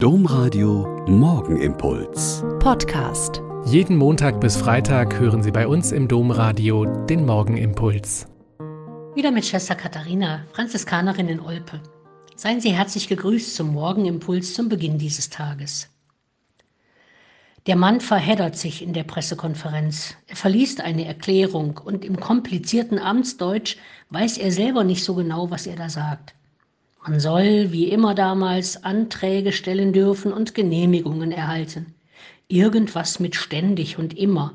Domradio Morgenimpuls. Podcast. Jeden Montag bis Freitag hören Sie bei uns im Domradio den Morgenimpuls. Wieder mit Schwester Katharina, Franziskanerin in Olpe. Seien Sie herzlich gegrüßt zum Morgenimpuls zum Beginn dieses Tages. Der Mann verheddert sich in der Pressekonferenz. Er verliest eine Erklärung und im komplizierten Amtsdeutsch weiß er selber nicht so genau, was er da sagt. Man soll, wie immer damals, Anträge stellen dürfen und Genehmigungen erhalten. Irgendwas mit ständig und immer.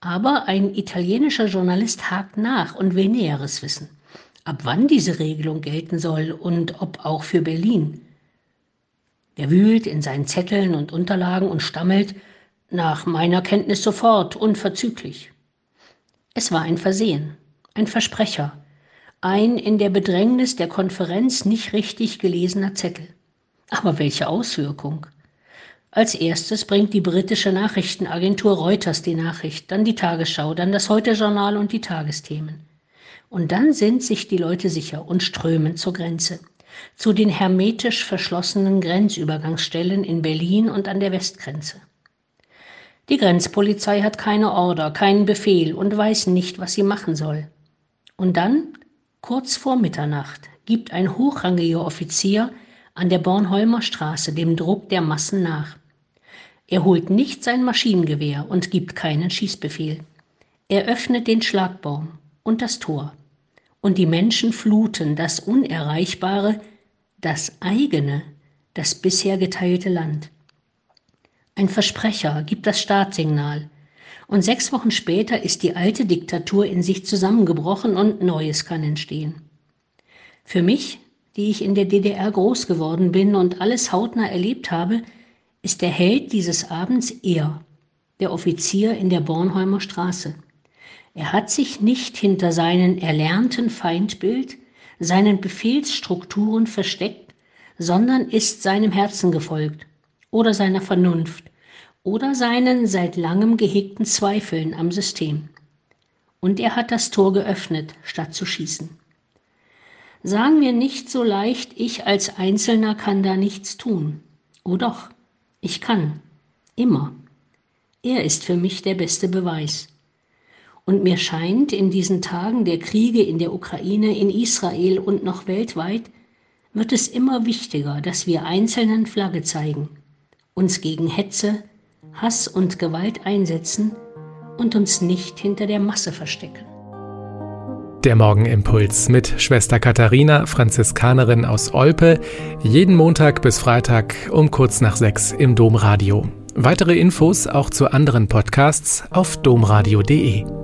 Aber ein italienischer Journalist hakt nach und will Näheres wissen. Ab wann diese Regelung gelten soll und ob auch für Berlin. Er wühlt in seinen Zetteln und Unterlagen und stammelt, nach meiner Kenntnis sofort, unverzüglich. Es war ein Versehen, ein Versprecher, ein in der Bedrängnis der Konferenz nicht richtig gelesener Zettel. Aber welche Auswirkung? Als erstes bringt die britische Nachrichtenagentur Reuters die Nachricht, dann die Tagesschau, dann das Heute-Journal und die Tagesthemen. Und dann sind sich die Leute sicher und strömen zur Grenze, zu den hermetisch verschlossenen Grenzübergangsstellen in Berlin und an der Westgrenze. Die Grenzpolizei hat keine Order, keinen Befehl und weiß nicht, was sie machen soll. Und dann Kurz vor Mitternacht gibt ein hochrangiger Offizier an der Bornholmer Straße dem Druck der Massen nach. Er holt nicht sein Maschinengewehr und gibt keinen Schießbefehl. Er öffnet den Schlagbaum und das Tor. Und die Menschen fluten das Unerreichbare, das eigene, das bisher geteilte Land. Ein Versprecher gibt das Startsignal und sechs Wochen später ist die alte Diktatur in sich zusammengebrochen und Neues kann entstehen. Für mich, die ich in der DDR groß geworden bin und alles hautnah erlebt habe, ist der Held dieses Abends er, der Offizier in der Bornholmer Straße. Er hat sich nicht hinter seinen erlernten Feindbild, seinen Befehlsstrukturen versteckt, sondern ist seinem Herzen gefolgt oder seiner Vernunft oder seinen seit langem gehegten Zweifeln am System. Und er hat das Tor geöffnet, statt zu schießen. Sagen wir nicht so leicht, ich als Einzelner kann da nichts tun. Oh doch, ich kann. Immer. Er ist für mich der beste Beweis. Und mir scheint, in diesen Tagen der Kriege in der Ukraine, in Israel und noch weltweit, wird es immer wichtiger, dass wir einzelnen Flagge zeigen, uns gegen Hetze, Hass und Gewalt einsetzen und uns nicht hinter der Masse verstecken. Der Morgenimpuls mit Schwester Katharina, Franziskanerin aus Olpe, jeden Montag bis Freitag um kurz nach sechs im Domradio. Weitere Infos auch zu anderen Podcasts auf domradio.de.